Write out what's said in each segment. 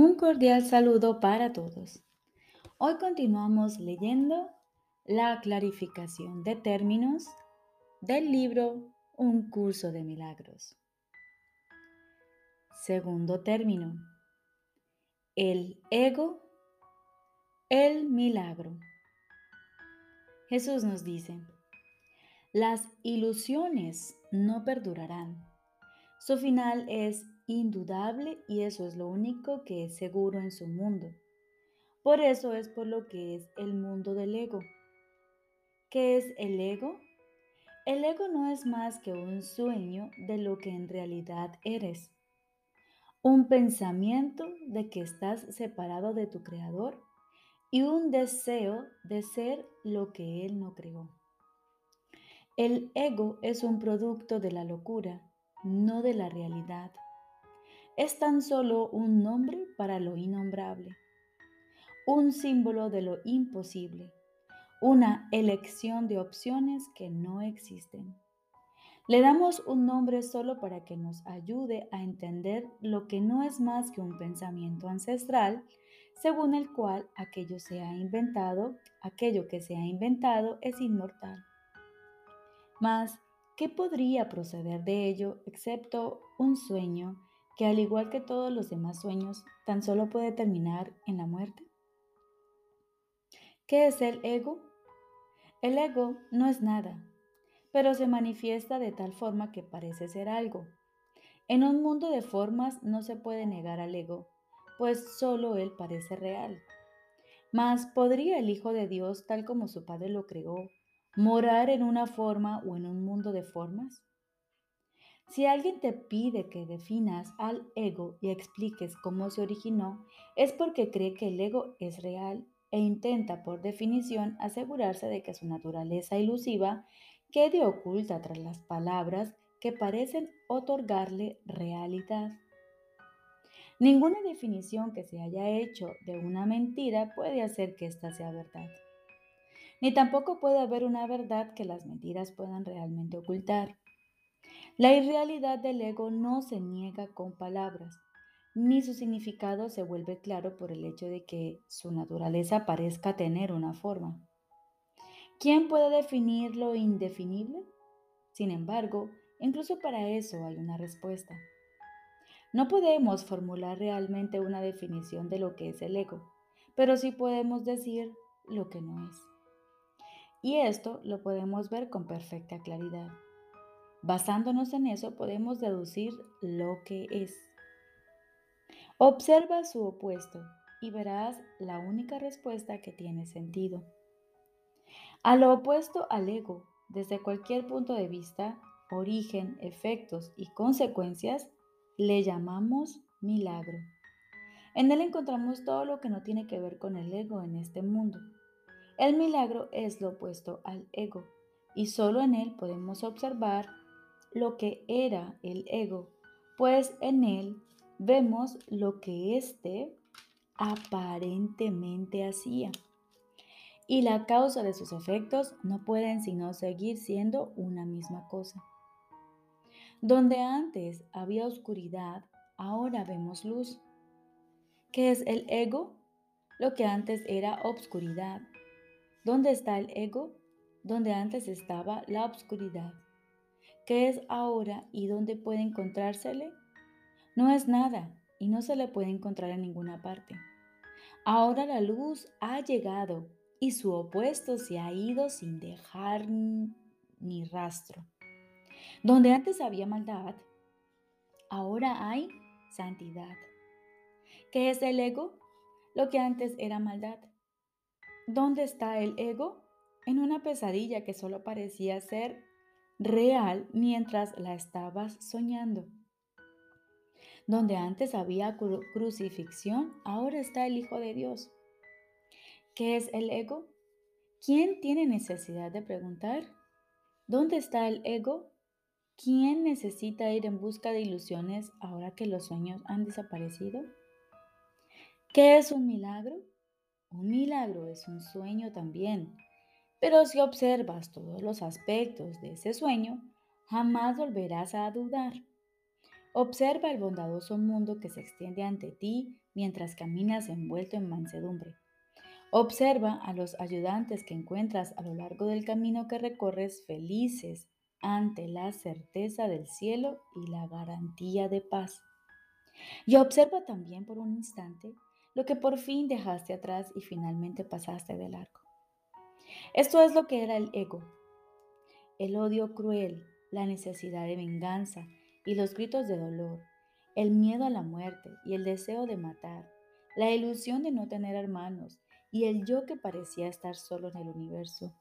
Un cordial saludo para todos. Hoy continuamos leyendo la clarificación de términos del libro Un curso de milagros. Segundo término. El ego, el milagro. Jesús nos dice, las ilusiones no perdurarán. Su final es indudable y eso es lo único que es seguro en su mundo. Por eso es por lo que es el mundo del ego. ¿Qué es el ego? El ego no es más que un sueño de lo que en realidad eres. Un pensamiento de que estás separado de tu creador y un deseo de ser lo que él no creó. El ego es un producto de la locura, no de la realidad es tan solo un nombre para lo innombrable, un símbolo de lo imposible, una elección de opciones que no existen. Le damos un nombre solo para que nos ayude a entender lo que no es más que un pensamiento ancestral, según el cual aquello se ha inventado, aquello que se ha inventado es inmortal. Mas, ¿qué podría proceder de ello excepto un sueño que al igual que todos los demás sueños, tan solo puede terminar en la muerte? ¿Qué es el ego? El ego no es nada, pero se manifiesta de tal forma que parece ser algo. En un mundo de formas no se puede negar al ego, pues solo él parece real. Mas ¿podría el Hijo de Dios, tal como su Padre lo creó, morar en una forma o en un mundo de formas? Si alguien te pide que definas al ego y expliques cómo se originó, es porque cree que el ego es real e intenta por definición asegurarse de que su naturaleza ilusiva quede oculta tras las palabras que parecen otorgarle realidad. Ninguna definición que se haya hecho de una mentira puede hacer que ésta sea verdad. Ni tampoco puede haber una verdad que las mentiras puedan realmente ocultar. La irrealidad del ego no se niega con palabras, ni su significado se vuelve claro por el hecho de que su naturaleza parezca tener una forma. ¿Quién puede definir lo indefinible? Sin embargo, incluso para eso hay una respuesta. No podemos formular realmente una definición de lo que es el ego, pero sí podemos decir lo que no es. Y esto lo podemos ver con perfecta claridad. Basándonos en eso podemos deducir lo que es. Observa su opuesto y verás la única respuesta que tiene sentido. A lo opuesto al ego, desde cualquier punto de vista, origen, efectos y consecuencias, le llamamos milagro. En él encontramos todo lo que no tiene que ver con el ego en este mundo. El milagro es lo opuesto al ego y solo en él podemos observar lo que era el ego, pues en él vemos lo que éste aparentemente hacía. Y la causa de sus efectos no pueden sino seguir siendo una misma cosa. Donde antes había oscuridad, ahora vemos luz. ¿Qué es el ego? Lo que antes era obscuridad. ¿Dónde está el ego? Donde antes estaba la obscuridad. ¿Qué es ahora y dónde puede encontrársele? No es nada y no se le puede encontrar en ninguna parte. Ahora la luz ha llegado y su opuesto se ha ido sin dejar ni rastro. Donde antes había maldad, ahora hay santidad. ¿Qué es el ego? Lo que antes era maldad. ¿Dónde está el ego? En una pesadilla que solo parecía ser real mientras la estabas soñando. Donde antes había crucifixión, ahora está el Hijo de Dios. ¿Qué es el ego? ¿Quién tiene necesidad de preguntar? ¿Dónde está el ego? ¿Quién necesita ir en busca de ilusiones ahora que los sueños han desaparecido? ¿Qué es un milagro? Un milagro es un sueño también, pero si observas todos los aspectos de ese sueño, jamás volverás a dudar. Observa el bondadoso mundo que se extiende ante ti mientras caminas envuelto en mansedumbre. Observa a los ayudantes que encuentras a lo largo del camino que recorres felices ante la certeza del cielo y la garantía de paz. Y observa también por un instante lo que por fin dejaste atrás y finalmente pasaste de largo. Esto es lo que era el ego. El odio cruel, la necesidad de venganza y los gritos de dolor, el miedo a la muerte y el deseo de matar, la ilusión de no tener hermanos y el yo que parecía estar solo en el universo.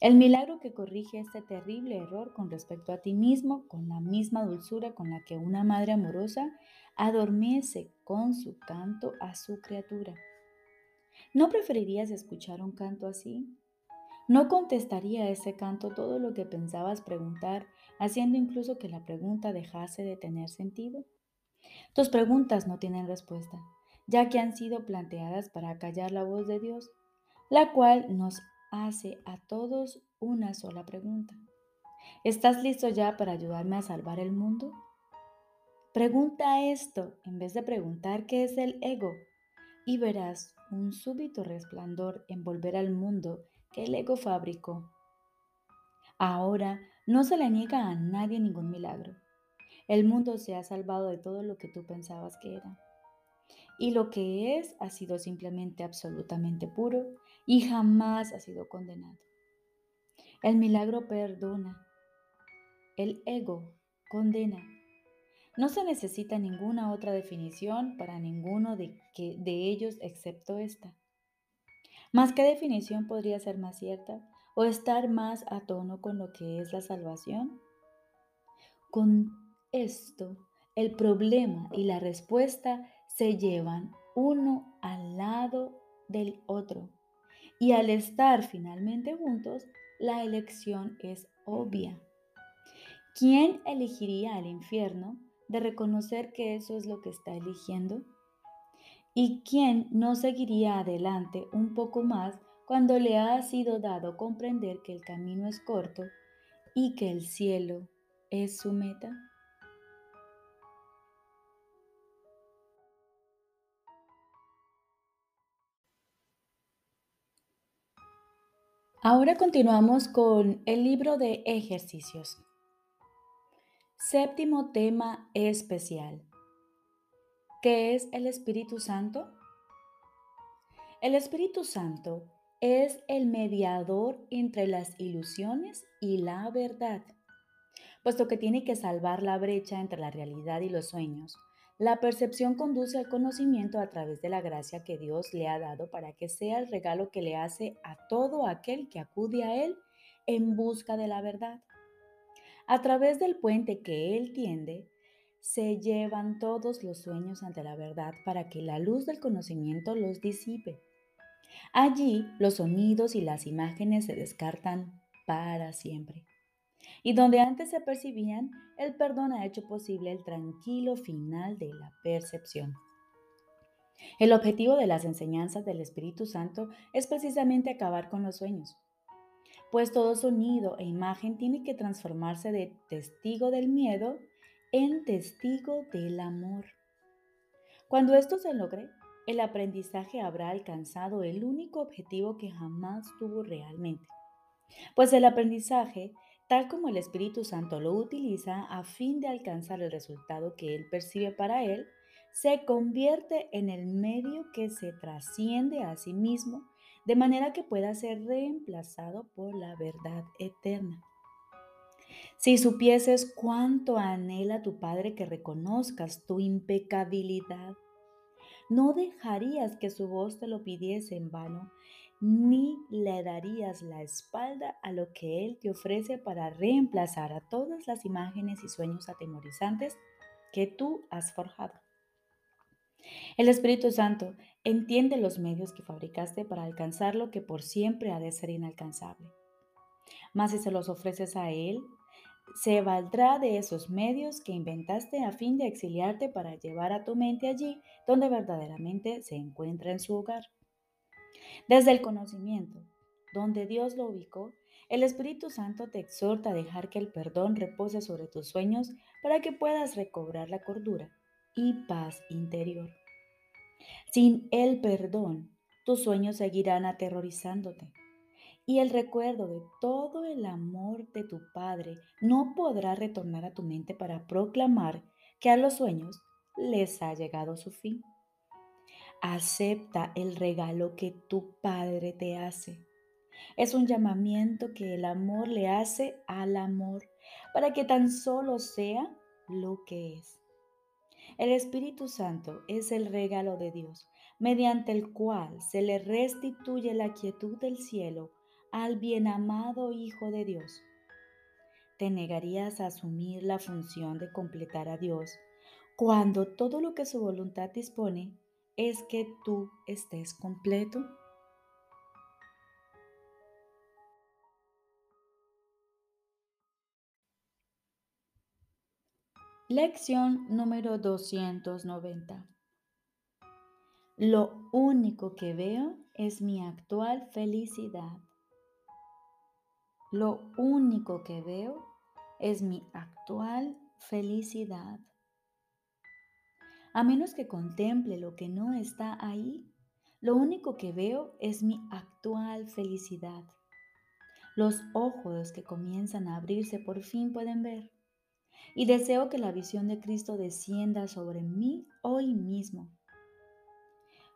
El milagro que corrige este terrible error con respecto a ti mismo con la misma dulzura con la que una madre amorosa adormece con su canto a su criatura. ¿No preferirías escuchar un canto así? ¿No contestaría ese canto todo lo que pensabas preguntar, haciendo incluso que la pregunta dejase de tener sentido? Tus preguntas no tienen respuesta, ya que han sido planteadas para callar la voz de Dios, la cual nos hace a todos una sola pregunta. ¿Estás listo ya para ayudarme a salvar el mundo? Pregunta esto en vez de preguntar qué es el ego y verás un súbito resplandor envolver al mundo que el ego fabricó. Ahora no se le niega a nadie ningún milagro. El mundo se ha salvado de todo lo que tú pensabas que era. Y lo que es ha sido simplemente absolutamente puro y jamás ha sido condenado. El milagro perdona. El ego condena. No se necesita ninguna otra definición para ninguno de, de ellos excepto esta. ¿Más qué definición podría ser más cierta o estar más a tono con lo que es la salvación? Con esto, el problema y la respuesta se llevan uno al lado del otro. Y al estar finalmente juntos, la elección es obvia. ¿Quién elegiría el infierno de reconocer que eso es lo que está eligiendo? ¿Y quién no seguiría adelante un poco más cuando le ha sido dado comprender que el camino es corto y que el cielo es su meta? Ahora continuamos con el libro de ejercicios. Séptimo tema especial. ¿Qué es el Espíritu Santo? El Espíritu Santo es el mediador entre las ilusiones y la verdad, puesto que tiene que salvar la brecha entre la realidad y los sueños la percepción conduce al conocimiento a través de la gracia que Dios le ha dado para que sea el regalo que le hace a todo aquel que acude a Él en busca de la verdad. A través del puente que Él tiende, se llevan todos los sueños ante la verdad para que la luz del conocimiento los disipe. Allí los sonidos y las imágenes se descartan para siempre y donde antes se percibían, el perdón ha hecho posible el tranquilo final de la percepción. El objetivo de las enseñanzas del Espíritu Santo es precisamente acabar con los sueños, pues todo sonido e imagen tiene que transformarse de testigo del miedo en testigo del amor. Cuando esto se logre, el aprendizaje habrá alcanzado el único objetivo que jamás tuvo realmente, pues el aprendizaje tal como el Espíritu Santo lo utiliza a fin de alcanzar el resultado que él percibe para él, se convierte en el medio que se trasciende a sí mismo de manera que pueda ser reemplazado por la verdad eterna. Si supieses cuánto anhela tu Padre que reconozcas tu impecabilidad, no dejarías que su voz te lo pidiese en vano ni le darías la espalda a lo que Él te ofrece para reemplazar a todas las imágenes y sueños atemorizantes que tú has forjado. El Espíritu Santo entiende los medios que fabricaste para alcanzar lo que por siempre ha de ser inalcanzable. Mas si se los ofreces a Él, se valdrá de esos medios que inventaste a fin de exiliarte para llevar a tu mente allí donde verdaderamente se encuentra en su hogar. Desde el conocimiento, donde Dios lo ubicó, el Espíritu Santo te exhorta a dejar que el perdón repose sobre tus sueños para que puedas recobrar la cordura y paz interior. Sin el perdón, tus sueños seguirán aterrorizándote. Y el recuerdo de todo el amor de tu Padre no podrá retornar a tu mente para proclamar que a los sueños les ha llegado su fin. Acepta el regalo que tu Padre te hace. Es un llamamiento que el amor le hace al amor para que tan solo sea lo que es. El Espíritu Santo es el regalo de Dios, mediante el cual se le restituye la quietud del cielo al bien amado Hijo de Dios. Te negarías a asumir la función de completar a Dios cuando todo lo que su voluntad dispone es que tú estés completo. Lección número 290. Lo único que veo es mi actual felicidad. Lo único que veo es mi actual felicidad. A menos que contemple lo que no está ahí, lo único que veo es mi actual felicidad. Los ojos que comienzan a abrirse por fin pueden ver y deseo que la visión de Cristo descienda sobre mí hoy mismo.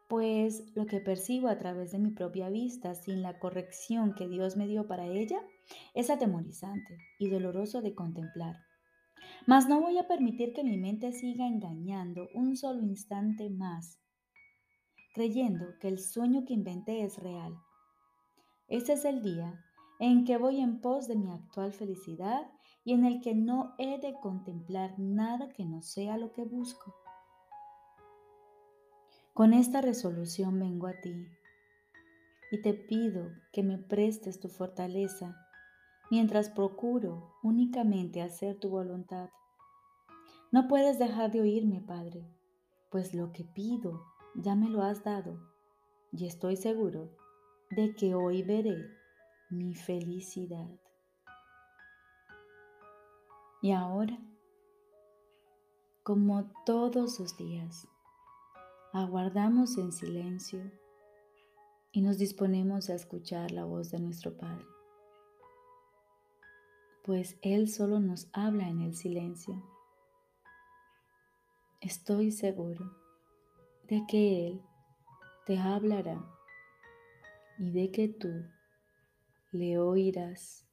Pues lo que percibo a través de mi propia vista sin la corrección que Dios me dio para ella es atemorizante y doloroso de contemplar. Mas no voy a permitir que mi mente siga engañando un solo instante más, creyendo que el sueño que inventé es real. Este es el día en que voy en pos de mi actual felicidad y en el que no he de contemplar nada que no sea lo que busco. Con esta resolución vengo a ti y te pido que me prestes tu fortaleza mientras procuro únicamente hacer tu voluntad. No puedes dejar de oírme, Padre, pues lo que pido ya me lo has dado y estoy seguro de que hoy veré mi felicidad. Y ahora, como todos los días, aguardamos en silencio y nos disponemos a escuchar la voz de nuestro Padre, pues Él solo nos habla en el silencio. Estoy seguro de que Él te hablará y de que tú le oirás.